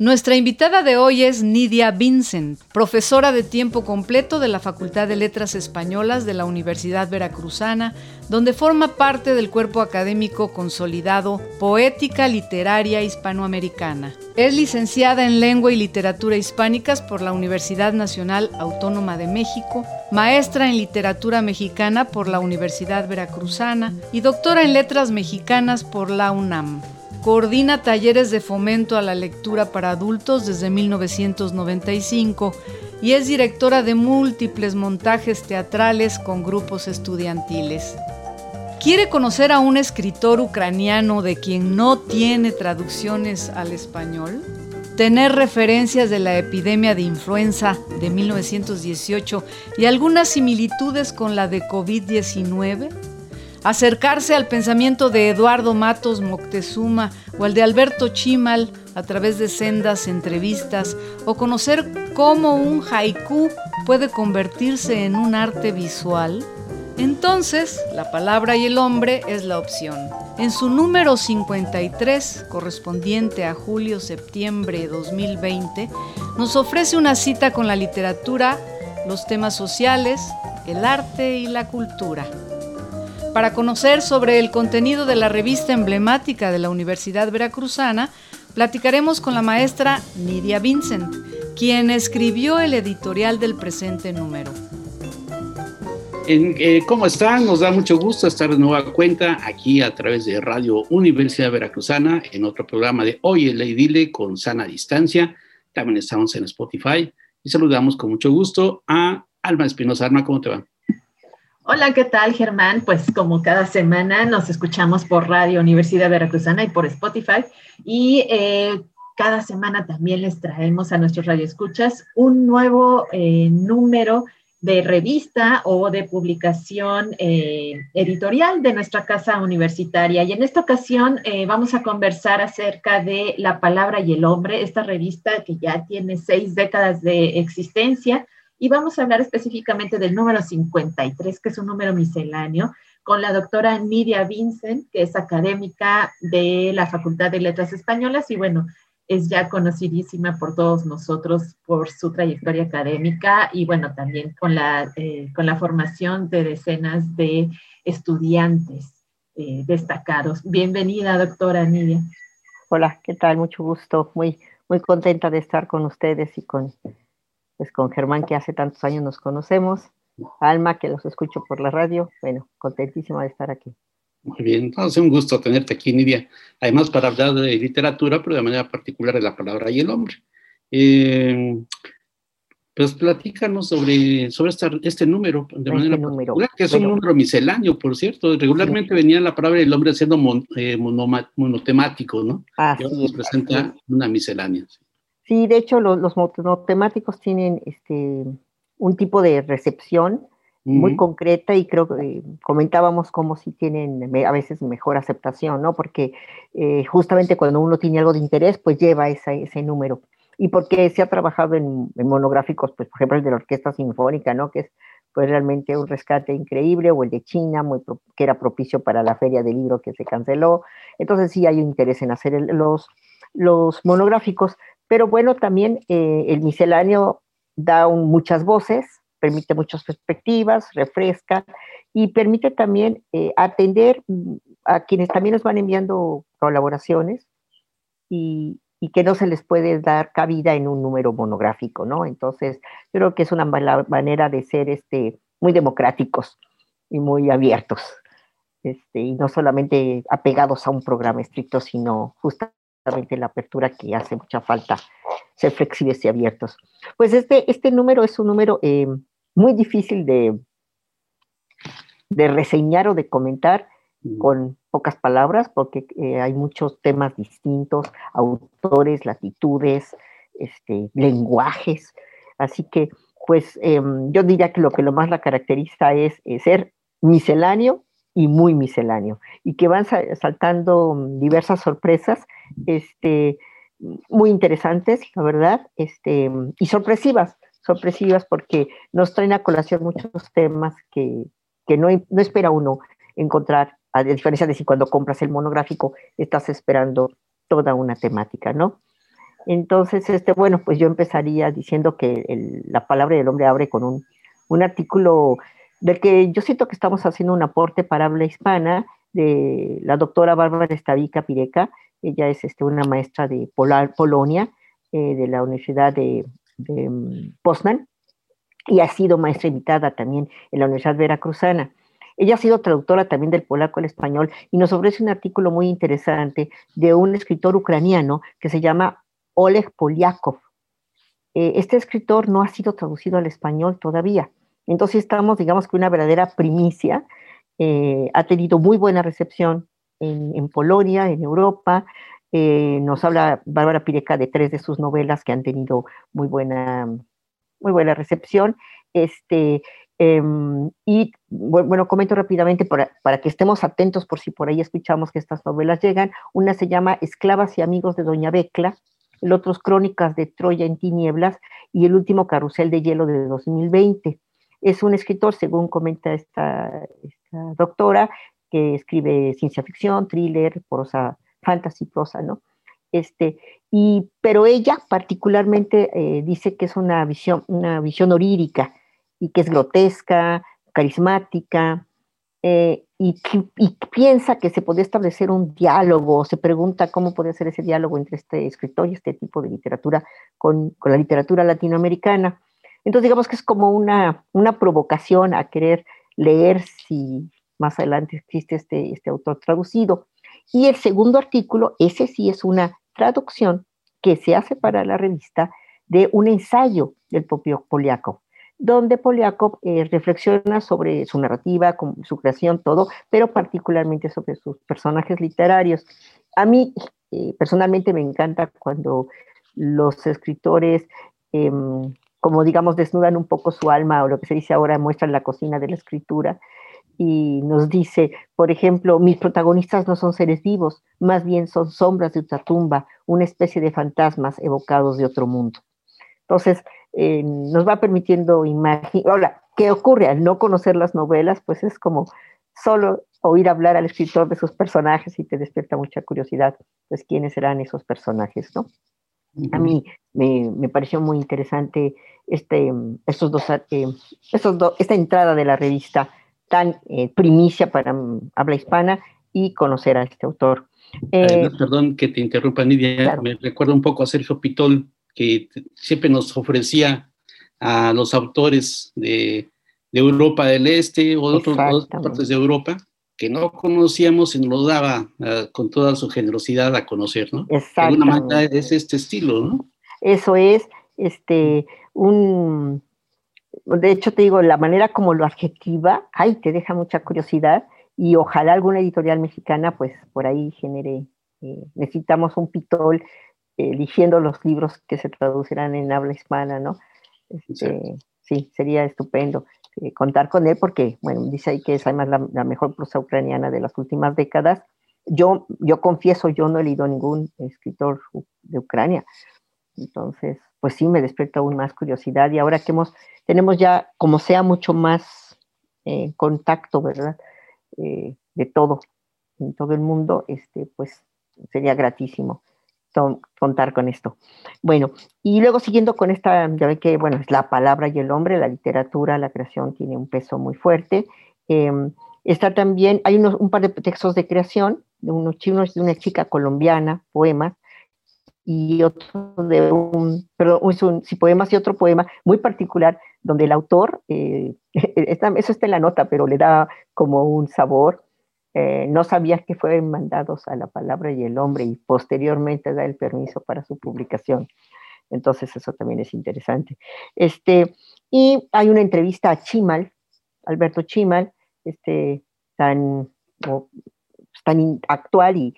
Nuestra invitada de hoy es Nidia Vincent, profesora de tiempo completo de la Facultad de Letras Españolas de la Universidad Veracruzana, donde forma parte del cuerpo académico consolidado Poética Literaria Hispanoamericana. Es licenciada en Lengua y Literatura Hispánicas por la Universidad Nacional Autónoma de México, maestra en Literatura Mexicana por la Universidad Veracruzana y doctora en Letras Mexicanas por la UNAM. Coordina talleres de fomento a la lectura para adultos desde 1995 y es directora de múltiples montajes teatrales con grupos estudiantiles. ¿Quiere conocer a un escritor ucraniano de quien no tiene traducciones al español? ¿Tener referencias de la epidemia de influenza de 1918 y algunas similitudes con la de COVID-19? Acercarse al pensamiento de Eduardo Matos Moctezuma o al de Alberto Chimal a través de sendas entrevistas o conocer cómo un haiku puede convertirse en un arte visual, entonces la palabra y el hombre es la opción. En su número 53, correspondiente a julio-septiembre 2020, nos ofrece una cita con la literatura, los temas sociales, el arte y la cultura. Para conocer sobre el contenido de la revista emblemática de la Universidad Veracruzana, platicaremos con la maestra Nidia Vincent, quien escribió el editorial del presente número. Eh, ¿Cómo están? Nos da mucho gusto estar de nueva cuenta aquí a través de Radio Universidad Veracruzana en otro programa de Hoy el Dile con sana distancia. También estamos en Spotify y saludamos con mucho gusto a Alma Espinosa. Alma, ¿cómo te va? Hola, ¿qué tal, Germán? Pues como cada semana nos escuchamos por Radio Universidad Veracruzana y por Spotify. Y eh, cada semana también les traemos a nuestros radioescuchas un nuevo eh, número de revista o de publicación eh, editorial de nuestra casa universitaria. Y en esta ocasión vamos a conversar acerca de La Palabra y el Hombre, esta revista que ya tiene seis décadas de existencia y vamos a hablar específicamente del número 53, que es un número misceláneo, con la doctora Nidia Vincent, que es académica de la Facultad de Letras Españolas y bueno, es ya conocidísima por todos nosotros por su trayectoria académica y bueno, también con la, eh, con la formación de decenas de estudiantes eh, destacados. Bienvenida, doctora Nidia. Hola, ¿qué tal? Mucho gusto. Muy, muy contenta de estar con ustedes y con pues con Germán que hace tantos años nos conocemos, Alma que los escucho por la radio, bueno, contentísima de estar aquí. Muy bien, es un gusto tenerte aquí, Nidia. Además, para hablar de literatura, pero de manera particular de la palabra y el hombre. Eh, pues platícanos sobre, sobre este número, de manera número. que es un número misceláneo, por cierto. Regularmente venía la palabra y el hombre siendo eh, monotemático, ¿no? Así y ahora nos presenta una miscelánea. Sí, de hecho los, monotemáticos tienen este, un tipo de recepción muy concreta y creo que eh, comentábamos cómo si tienen a veces mejor aceptación, ¿no? Porque eh, justamente cuando uno tiene algo de interés, pues lleva ese número. Y porque se ha trabajado en, monográficos, pues por ejemplo el de la Orquesta Sinfónica, ¿no? Que es pues realmente un rescate increíble, o el de China, muy que era propicio para la feria del libro que se canceló. Entonces sí hay un interés en hacer los, los monográficos, pero bueno, también eh, el misceláneo da muchas voces, permite muchas perspectivas, refresca y permite también eh, atender mm, a quienes también nos van enviando colaboraciones y, que no se les puede dar cabida en un número monográfico, ¿no? Entonces, creo que es una manera de ser este, muy democráticos y muy abiertos, este, y no solamente apegados a un programa estricto, sino justamente la apertura que hace mucha falta, ser flexibles y abiertos. Pues este, este número es un número eh, muy difícil de, de reseñar o de comentar con pocas palabras, porque eh, hay muchos temas distintos, autores, latitudes, este, lenguajes. Así que, pues, em, yo diría que lo que lo más la caracteriza es, ser misceláneo y muy misceláneo, y que van saltando diversas sorpresas, este, muy interesantes, la verdad, este, y sorpresivas, sorpresivas porque nos traen a colación muchos temas que, no, no espera uno encontrar, a diferencia de si cuando compras el monográfico estás esperando toda una temática, ¿no? Entonces, este, bueno, pues yo empezaría diciendo que la palabra del hombre abre con un, un, artículo del que yo siento que estamos haciendo un aporte para habla hispana de la doctora Bárbara Estavica Pireca. Ella es este, una maestra de Polonia, eh, de la Universidad de, de mm, Poznan, y ha sido maestra invitada también en la Universidad Veracruzana. Ella ha sido traductora también del polaco al español y nos ofrece un artículo muy interesante de un escritor ucraniano que se llama Oleg Polyakov. Eh, este escritor no ha sido traducido al español todavía. Entonces estamos, digamos que una verdadera primicia. Eh, ha tenido muy buena recepción en, Polonia, en Europa. Eh, nos habla Bárbara Pireca de tres de sus novelas que han tenido muy buena, muy buena recepción. Este, em, y bueno, comento rápidamente para, para, que estemos atentos por si por ahí escuchamos que estas novelas llegan. Una se llama Esclavas y Amigos de Doña Becla, el otro es Crónicas de Troya en tinieblas y el último Carrusel de Hielo de 2020. Es un escritor, según comenta esta, doctora, que escribe ciencia ficción, thriller, prosa, fantasy, prosa, ¿no? Este, y, pero ella particularmente eh, dice que es una visión, una visión orírica y que es grotesca, carismática, eh, y, piensa que se puede establecer un diálogo, se pregunta cómo puede ser ese diálogo entre este escritor y este tipo de literatura con, la literatura latinoamericana. Entonces digamos que es como una, una provocación a querer leer si más adelante existe este, este autor traducido. Y el segundo artículo, ese sí es una traducción que se hace para la revista de un ensayo del propio Poliakov donde Poliakov eh, reflexiona sobre su narrativa, su creación, todo, pero particularmente sobre sus personajes literarios. A mí eh, personalmente me encanta cuando los escritores, em, como digamos, desnudan un poco su alma o lo que se dice ahora, muestran la cocina de la escritura y nos dice, por ejemplo, mis protagonistas no son seres vivos, más bien son sombras de otra tumba, una especie de fantasmas evocados de otro mundo. Entonces, eh, nos va permitiendo imaginar. Ahora, ¿qué ocurre? Al no conocer las novelas, pues es como solo oír hablar al escritor de sus personajes y te despierta mucha curiosidad, pues quiénes serán esos personajes, ¿no? A mí me, pareció muy interesante este, estos dos, eh, esta entrada de la revista tan eh, primicia para mm, habla hispana y conocer a este autor. perdón que te interrumpa, Nidia, me recuerda un poco a Sergio Pitol, que siempre nos ofrecía a los autores de, Europa del Este o de otras partes de Europa que no conocíamos y nos lo daba ah, con toda su generosidad a conocer, ¿no? De alguna manera es este estilo, ¿no? Eso es, este, un, de hecho te digo, la manera como lo adjetiva, ay, te deja mucha curiosidad y ojalá alguna editorial mexicana pues por ahí genere, eh, necesitamos un pitol eligiendo los libros que se traducirán en habla hispana, ¿no? Este, sí, sería estupendo eh, contar con él porque, bueno, dice ahí que es además la, mejor prosa ucraniana de las últimas décadas. Yo, yo confieso, yo no he leído ningún escritor de Ucrania. Entonces, pues sí, me despierta aún más curiosidad y ahora que hemos, tenemos ya, como sea, mucho más eh, contacto, ¿verdad? Eh, de todo, en todo el mundo, este, pues sería gratísimo contar con esto. Bueno, y luego siguiendo con esta, ya ve que, bueno, es la palabra y el hombre, la literatura, la creación tiene un peso muy fuerte. Em, está también, hay unos, un par de textos de creación, de unos chinos, de una chica colombiana, poemas, y otro de un, perdón, un, sí, poemas y otro poema muy particular, donde el autor, eh, eso está en la nota, pero le da como un sabor, eh, no sabía que fueron mandados a la palabra y el hombre y posteriormente da el permiso para su publicación. Entonces eso también es interesante. Este, y hay una entrevista a Chimal, Alberto Chimal, este, tan, tan actual y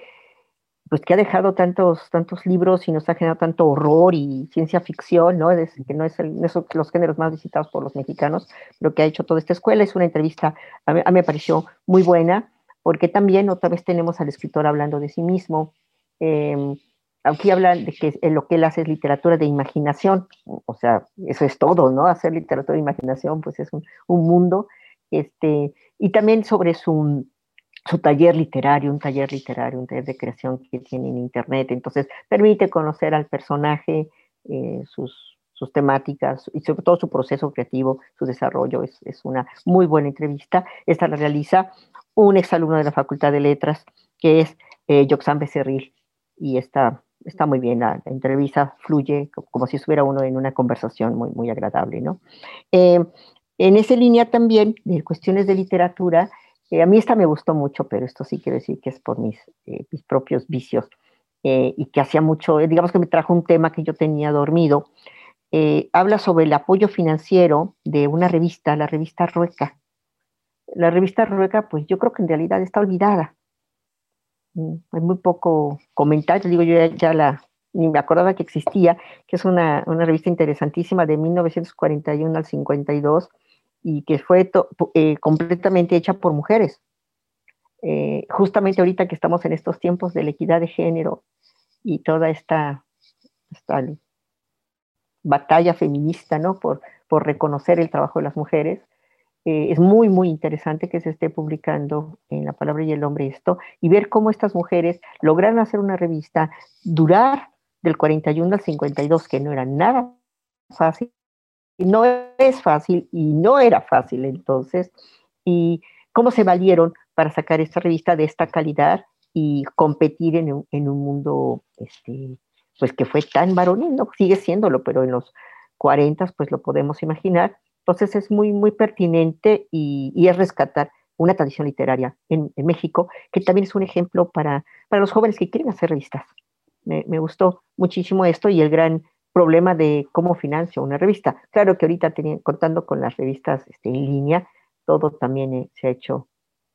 pues que ha dejado tantos, tantos libros y nos ha generado tanto horror y ciencia ficción, ¿no? que no es, el, los géneros más visitados por los mexicanos, lo que ha hecho toda esta escuela. Es una entrevista, a mí, me pareció muy buena, porque también otra vez tenemos al escritor hablando de sí mismo. Em, aquí hablan de que lo que él hace es literatura de imaginación, o sea, eso es todo, ¿no? Hacer literatura de imaginación, pues es un, un mundo, este, y también sobre su su taller literario, un taller literario, un taller de creación que tiene en Internet. Entonces, permite conocer al personaje, eh, sus, sus, temáticas y sobre todo su proceso creativo, su desarrollo. Es, es una muy buena entrevista. Esta la realiza un exalumno de la Facultad de Letras, que es eh, Becerril, y está, está muy bien. La, entrevista fluye como, si estuviera uno en una conversación muy, muy agradable. ¿no? Eh, en esa línea también, de cuestiones de literatura, eh, a mí esta me gustó mucho, pero esto sí quiero decir que es por mis, eh, mis propios vicios y que hacía mucho, digamos que me trajo un tema que yo tenía dormido. habla sobre el apoyo financiero de una revista, la revista Rueca. La revista Rueca, pues yo creo que en realidad está olvidada. Mm, hay muy poco comentario, digo yo ya, la, ni me acordaba que existía, que es una, una revista interesantísima de 1941 al 52 y que fue eh, completamente hecha por mujeres. Eh, justamente ahorita que estamos en estos tiempos de la equidad de género y toda esta, batalla feminista, ¿no? Por, por reconocer el trabajo de las mujeres, eh, es muy, muy interesante que se esté publicando en La Palabra y el Hombre esto y ver cómo estas mujeres lograron hacer una revista, durar del 41 al 52, que no era nada fácil, no es fácil y no era fácil entonces. Y cómo se valieron para sacar esta revista de esta calidad y competir en un, en un mundo este, pues que fue tan varonil, ¿no? Sigue siéndolo, pero en los 40 pues lo podemos imaginar. Entonces es muy, muy pertinente y, es rescatar una tradición literaria en, México, que también es un ejemplo para, para los jóvenes que quieren hacer revistas. Me, me, gustó muchísimo esto y el gran problema de cómo financio una revista. Claro que ahorita contando con las revistas este, en línea, todo también eh, se ha hecho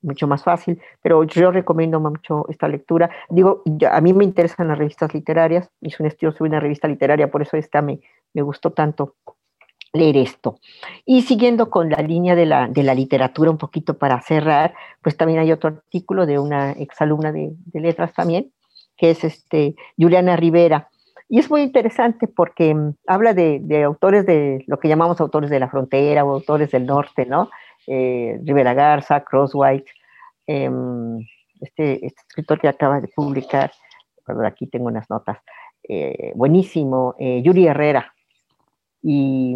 mucho más fácil, pero yo recomiendo mucho esta lectura. Digo, a mí me interesan las revistas literarias, hice un estudio sobre una revista literaria, por eso esta me, me gustó tanto leer esto. Y siguiendo con la línea de la, de la, literatura, un poquito para cerrar, pues también hay otro artículo de una exalumna de, de letras también, que es este, Juliana Rivera, y es muy interesante porque mm, habla de, autores de lo que llamamos autores de la frontera o autores del norte, ¿no? Eh, Rivera Garza, Crosswhite, em, este, este, escritor que acaba de publicar, perdón, aquí tengo unas notas, eh, buenísimo, eh, Yuri Herrera y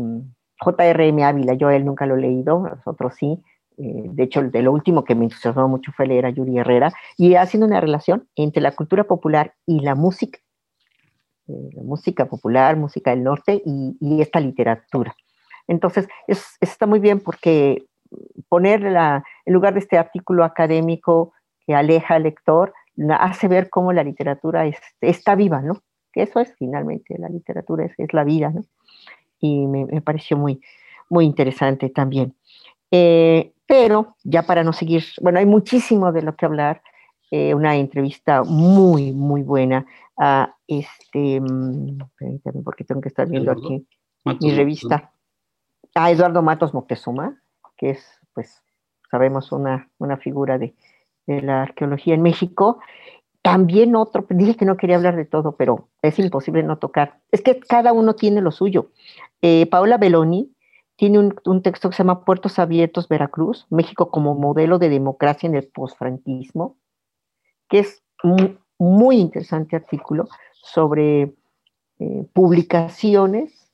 J.R.M. Ávila, yo a él nunca lo he leído, nosotros sí, de hecho, de lo último que me entusiasmó mucho fue leer a Yuri Herrera, y haciendo una relación entre la cultura popular y la música eh, música popular, música del norte y, esta literatura. Entonces, está muy bien porque ponerla en lugar de este artículo académico que aleja al lector, hace ver cómo la literatura está viva, ¿no? Que eso es finalmente, la literatura es, la vida, ¿no? Y me, pareció muy, muy interesante también. Eh, pero ya para no seguir, bueno, hay muchísimo de lo que hablar, eh, una entrevista muy, muy buena a este, mm, porque tengo que estar viendo aquí mi revista, a Eduardo Matos Moctezuma, que es, pues, sabemos, una, una figura de, de la arqueología en México. También otro, dije que no quería hablar de todo, pero es imposible no tocar. Es que cada uno tiene lo suyo. Eh, Paola Beloni tiene un, un, texto que se llama Puertos Abiertos, Veracruz, México como modelo de democracia en el posfranquismo, que es muy, muy interesante artículo sobre eh, publicaciones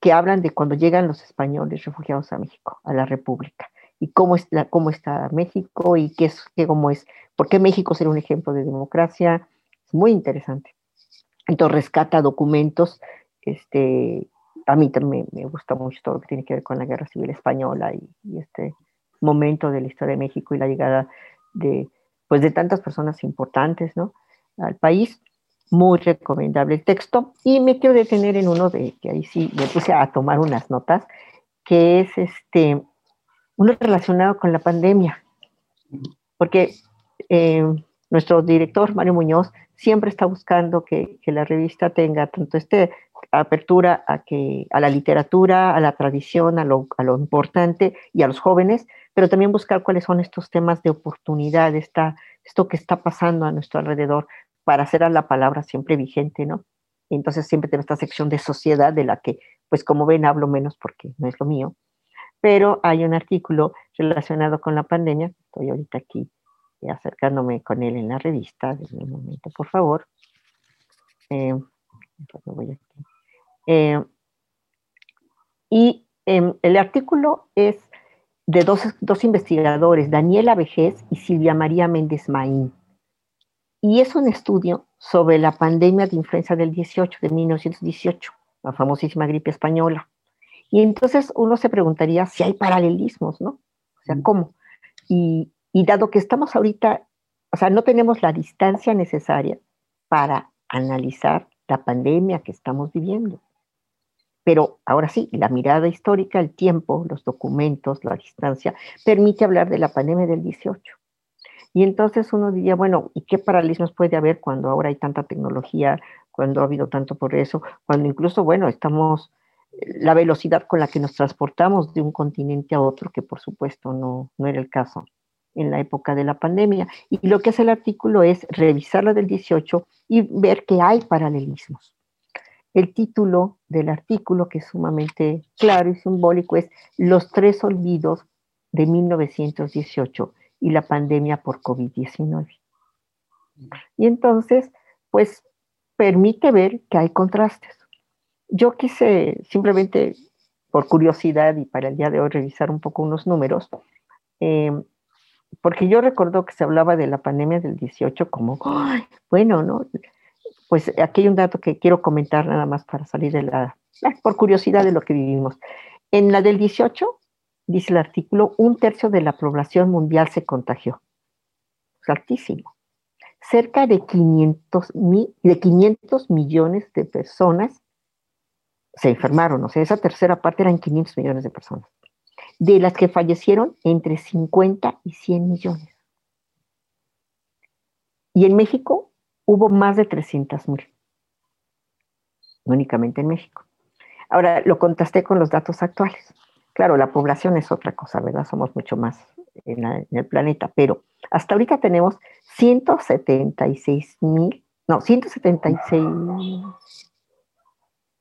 que hablan de cuando llegan los españoles refugiados a México, a la República, y cómo, es cómo está México y qué es, qué, cómo es, por qué México será un ejemplo de democracia. Es muy interesante. Entonces rescata documentos, este, a mí también me, gusta mucho todo lo que tiene que ver con la Guerra Civil Española y, y este momento de la historia de México y la llegada de, pues, de tantas personas importantes, ¿no? al país. Muy recomendable el texto. Y me quiero detener en uno de que ahí sí me puse a tomar unas notas, que es este, uno relacionado con la pandemia. Porque eh, nuestro director, Mario Muñoz, siempre está buscando que, la revista tenga tanto este apertura a, que, a la literatura, a la tradición, a lo, importante y a los jóvenes, pero también buscar cuáles son estos temas de oportunidad, esta, esto que está pasando a nuestro alrededor, para hacer a la palabra siempre vigente, ¿no? entonces siempre tengo esta sección de sociedad de la que, pues como ven, hablo menos porque no es lo mío, pero hay un artículo relacionado con la pandemia, estoy ahorita aquí eh, acercándome con él en la revista, desde un momento, por favor. Eh, eh, y em, el artículo es de dos, dos, investigadores, Daniela Vejez y Silvia María Méndez Maín. Y es un estudio sobre la pandemia de influenza del 18, de 1918, la famosísima gripe española. Y entonces uno se preguntaría si hay paralelismos, ¿no? O sea, ¿cómo? Y, y dado que estamos ahorita, o sea, no tenemos la distancia necesaria para analizar la pandemia que estamos viviendo. Pero ahora sí, la mirada histórica, el tiempo, los documentos, la distancia, permite hablar de la pandemia del 18. Y entonces uno diría, bueno, ¿y qué paralelismos puede haber cuando ahora hay tanta tecnología, cuando ha habido tanto progreso, cuando incluso, bueno, estamos, la velocidad con la que nos transportamos de un continente a otro, que por supuesto no, no era el caso en la época de la pandemia. Y lo que hace el artículo es revisar la del 18 y ver que hay paralelismos. El título del artículo, que es sumamente claro y simbólico, es Los tres olvidos de 1918 y la pandemia por COVID-19. Y entonces, pues permite ver que hay contrastes. Yo quise simplemente, por curiosidad y para el día de hoy, revisar un poco unos números, eh, porque yo recuerdo que se hablaba de la pandemia del 18 como, bueno, ¿no? Pues aquí hay un dato que quiero comentar nada más para salir de la, por curiosidad de lo que vivimos. En la del 18, dice el artículo, un tercio de la población mundial se contagió. Es altísimo. Cerca de 500, de 500 millones de personas se enfermaron, o sea, esa tercera parte eran 500 millones de personas, de las que fallecieron entre 50 y 100 millones. Y en México hubo más de 300 mil, únicamente en México. Ahora, lo contrasté con los datos actuales. Claro, la población es otra cosa, ¿verdad? Somos mucho más en, el planeta, pero hasta ahorita tenemos 176 mil, no, 176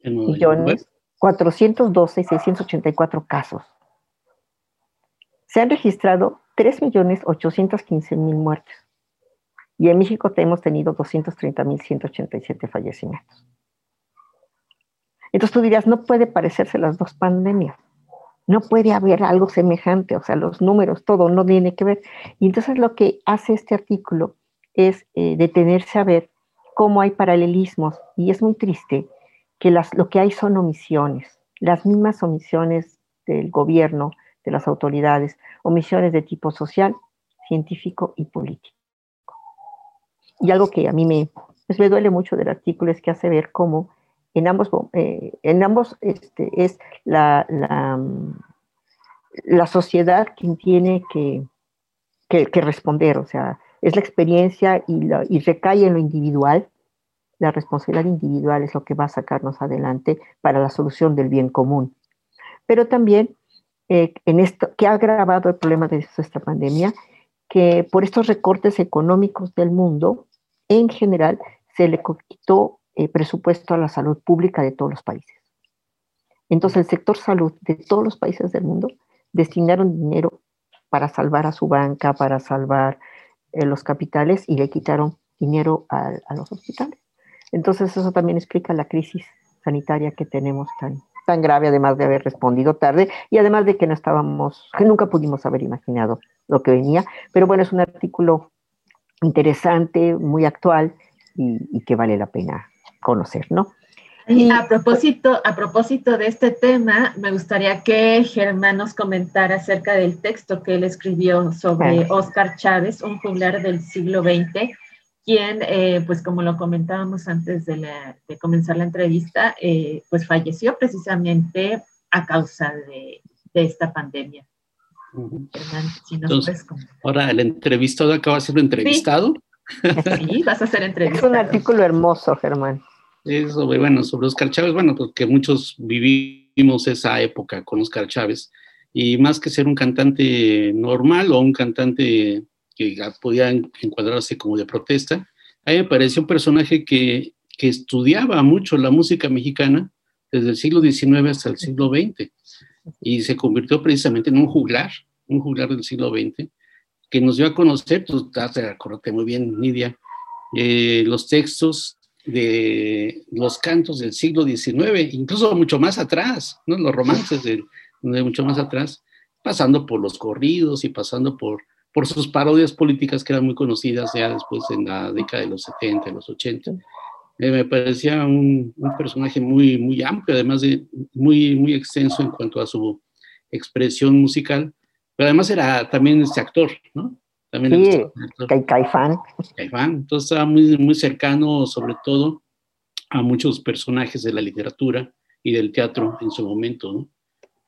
millones, 412 y 684 casos. Se han registrado 3 millones 815 mil muertes. Y en México hemos tenido 230 mil 187 fallecimientos. Entonces tú dirías, no puede parecerse las dos pandemias no puede haber algo semejante, o sea, los números, todo no tiene que ver. Y entonces lo que hace este artículo es eh, detenerse a ver cómo hay paralelismos y es muy triste que las, lo que hay son omisiones, las mismas omisiones del gobierno, de las autoridades, omisiones de tipo social, científico y político. Y algo que a mí me, pues me duele mucho del artículo es que hace ver cómo en ambos, eh, en ambos este, es la, la, la, sociedad quien tiene que, que, responder, o sea, es la experiencia y, y, recae en lo individual. La responsabilidad individual es lo que va a sacarnos adelante para la solución del bien común. Pero también eh, en esto, que ha agravado el problema de esta pandemia, que por estos recortes económicos del mundo, en general, se le quitó eh, presupuesto a la salud pública de todos los países. Entonces el sector salud de todos los países del mundo destinaron dinero para salvar a su banca, para salvar eh, los capitales y le quitaron dinero a, los hospitales. Entonces eso también explica la crisis sanitaria que tenemos tan, tan grave, además de haber respondido tarde y además de que no estábamos, que nunca pudimos haber imaginado lo que venía. Pero bueno, es un artículo interesante, muy actual y que vale la pena conocer, ¿no? Y a propósito, a propósito de este tema, me gustaría que Germán nos comentara acerca del texto que él escribió sobre Oscar Chávez, un juglar del siglo XX, quien, eh, pues como lo comentábamos antes de, comenzar la entrevista, eh, pues falleció precisamente a causa de, esta pandemia. Germán, si nos Entonces, ahora el entrevistado acaba de ser entrevistado. Sí, vas a hacer entrevista. Es un artículo hermoso, Germán. Es sobre, bueno, sobre Oscar Chávez, bueno, porque muchos vivimos esa época con Oscar Chávez, y más que ser un cantante normal o un cantante que podía encuadrarse como de protesta, a mí me pareció un personaje que, que estudiaba mucho la música mexicana desde el siglo XIX hasta el siglo XX, y se convirtió precisamente en un juglar, un juglar del siglo XX, que nos dio a conocer, tú te acordaste muy bien, Nidia, eh, los textos de los cantos del siglo XIX, incluso mucho más atrás, ¿no? los romances de, mucho más atrás, pasando por los corridos y pasando por, por sus parodias políticas que eran muy conocidas ya después en la década de los 70, los 80. Eh, me parecía un, un, personaje muy, muy amplio, además de muy, muy extenso en cuanto a su expresión musical, pero además era también este actor, ¿no? También sí, Caifán. Caifán, entonces estaba muy, muy cercano sobre todo a muchos personajes de la literatura y del teatro en su momento, ¿no?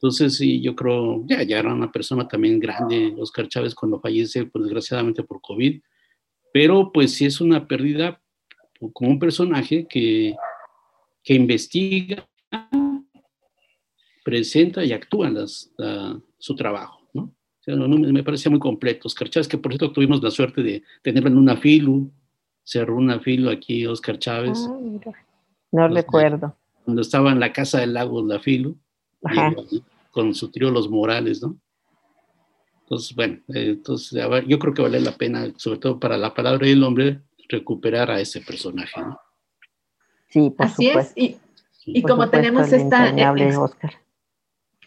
Entonces, sí, yo creo, ya, ya era una persona también grande, Oscar Chávez, cuando fallece, pues desgraciadamente por COVID, pero pues sí es una pérdida como un personaje que, que investiga, presenta y actúa las, su trabajo me parecía muy completo. Oscar Chávez, que por cierto tuvimos la suerte de tenerlo en una filu, cerró una filu aquí Oscar Chávez. Ah, no recuerdo. Cuando estaba en la Casa del Lago, la filu, con su trío Los Morales, ¿no? Entonces, bueno, eh, entonces, yo creo que vale la pena, sobre todo para la palabra del hombre, recuperar a ese personaje, ¿no? Sí, por Así es, y, y como tenemos esta... Oscar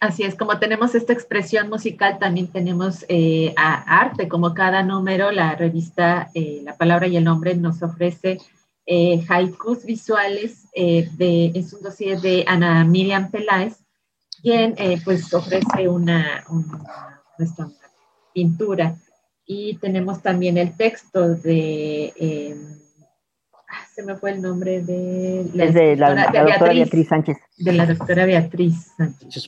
Así es, como tenemos esta expresión musical, también tenemos eh, arte, como cada número, la revista eh, La Palabra y el Nombre nos ofrece eh, haikus visuales, de, es un dossier de Ana Miriam Peláez, quien pues ofrece una, una, pintura. Y tenemos también el texto de se me fue el nombre de la, doctora, Beatriz, Sánchez. De la doctora Beatriz Sánchez.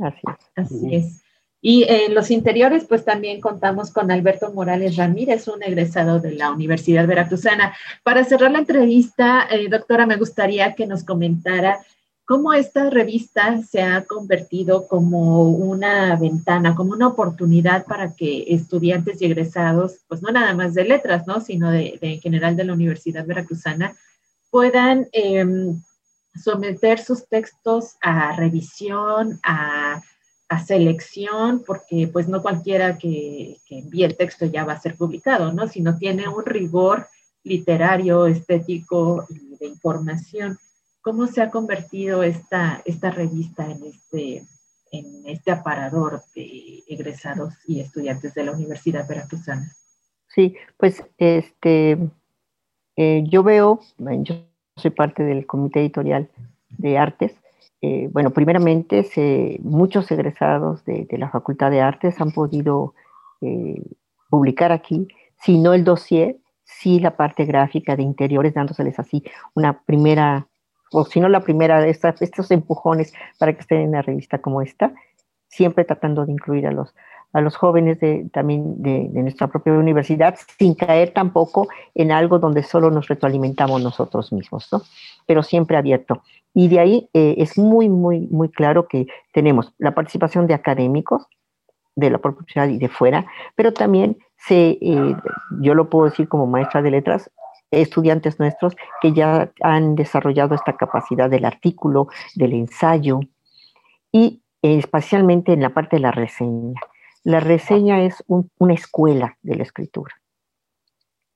Así es. Así es. Y en los interiores, pues también contamos con Alberto Morales Ramírez, un egresado de la Universidad Veracruzana. Para cerrar la entrevista, eh, doctora, me gustaría que nos comentara cómo esta revista se ha convertido como una ventana, como una oportunidad para que estudiantes y egresados, pues no nada más de letras, ¿no? sino de, en general de la Universidad Veracruzana, puedan em, someter sus textos a revisión, a, selección, porque pues no cualquiera que, envíe el texto ya va a ser publicado, ¿no? Sino tiene un rigor literario, estético y de información cómo se ha convertido esta, esta revista en este, en este aparador de egresados y estudiantes de la Universidad Veracruzana. Sí, pues este, eh, yo veo, yo soy parte del comité editorial de artes. Eh, bueno, primeramente, muchos egresados de, la Facultad de Artes han podido eh, publicar aquí, si no el dossier, sí la parte gráfica de interiores, dándoseles así una primera o si no la primera estas, estos empujones para que estén en una revista como esta, siempre tratando de incluir a los, a los jóvenes de, también de, nuestra propia universidad, sin caer tampoco en algo donde solo nos retroalimentamos nosotros mismos, ¿no? Pero siempre abierto. Y de ahí eh, es muy, muy, muy claro que tenemos la participación de académicos de la propia universidad y de fuera, pero también se, eh, yo lo puedo decir como maestra de letras, estudiantes nuestros que ya han desarrollado esta capacidad del artículo, del ensayo y especialmente en la parte de la reseña. La reseña es una escuela de la escritura.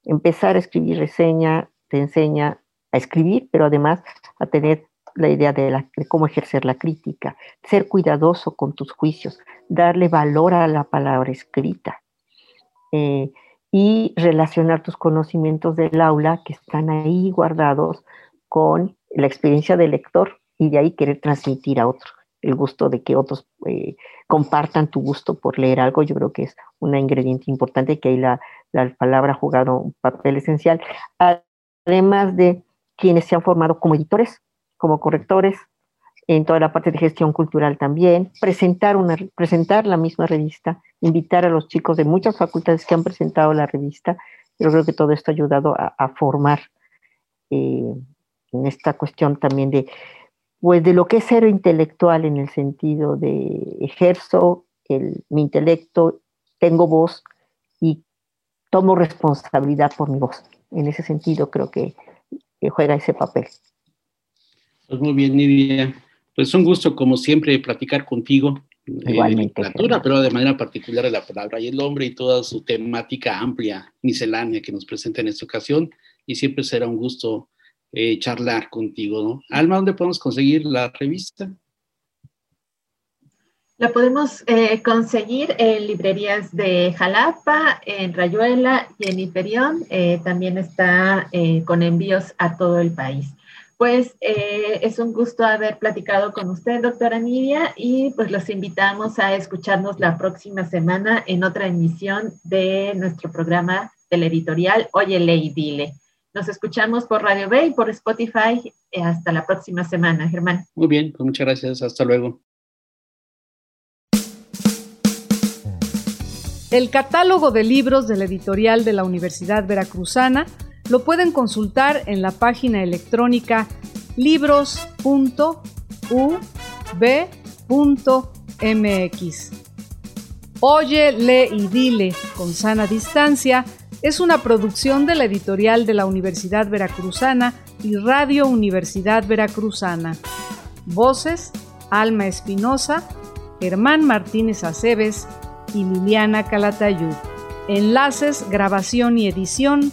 Empezar a escribir reseña te enseña a escribir, pero además a tener la idea de, cómo ejercer la crítica, ser cuidadoso con tus juicios, darle valor a la palabra escrita. Eh, y relacionar tus conocimientos del aula que están ahí guardados con la experiencia del lector y de ahí querer transmitir a otro el gusto de que otros eh, compartan tu gusto por leer algo, yo creo que es un ingrediente importante que ahí la, la palabra ha jugado un papel esencial, además de quienes se han formado como editores, como correctores, en toda la parte de gestión cultural también, presentar, una, presentar la misma revista, invitar a los chicos de muchas facultades que han presentado la revista Yo creo que todo esto ha ayudado a, formar eh, en esta cuestión también de, pues de lo que es ser intelectual en el sentido de ejerzo mi intelecto, tengo voz y tomo responsabilidad por mi voz. En ese sentido creo que, juega ese papel. Pues muy bien, Nidia. Pues un gusto, como siempre, platicar contigo. Eh, Igualmente. literatura, pero de manera particular de la palabra y el hombre y toda su temática amplia, miscelánea que nos presenta en esta ocasión. Y siempre será un gusto eh, charlar contigo, ¿no? Alma, ¿dónde podemos conseguir la revista? La podemos eh, conseguir en librerías de Jalapa, en Rayuela y en Hiperión. Eh, también está eh, con envíos a todo el país. Pues es un gusto haber platicado con usted, doctora Nidia, y pues los invitamos a escucharnos la próxima semana en otra emisión de nuestro programa del editorial Óyele y Dile. Nos escuchamos por Radio B y por Spotify. hasta la próxima semana, Germán. Muy bien, pues muchas gracias. Hasta luego. El catálogo de libros de la editorial de la Universidad Veracruzana lo pueden consultar en la página electrónica libros.ub.mx. Oye, lee y dile con sana distancia es una producción de la editorial de la Universidad Veracruzana y Radio Universidad Veracruzana. Voces: Alma Espinosa, Germán Martínez Aceves, y Liliana Calatayud. Enlaces, grabación y edición,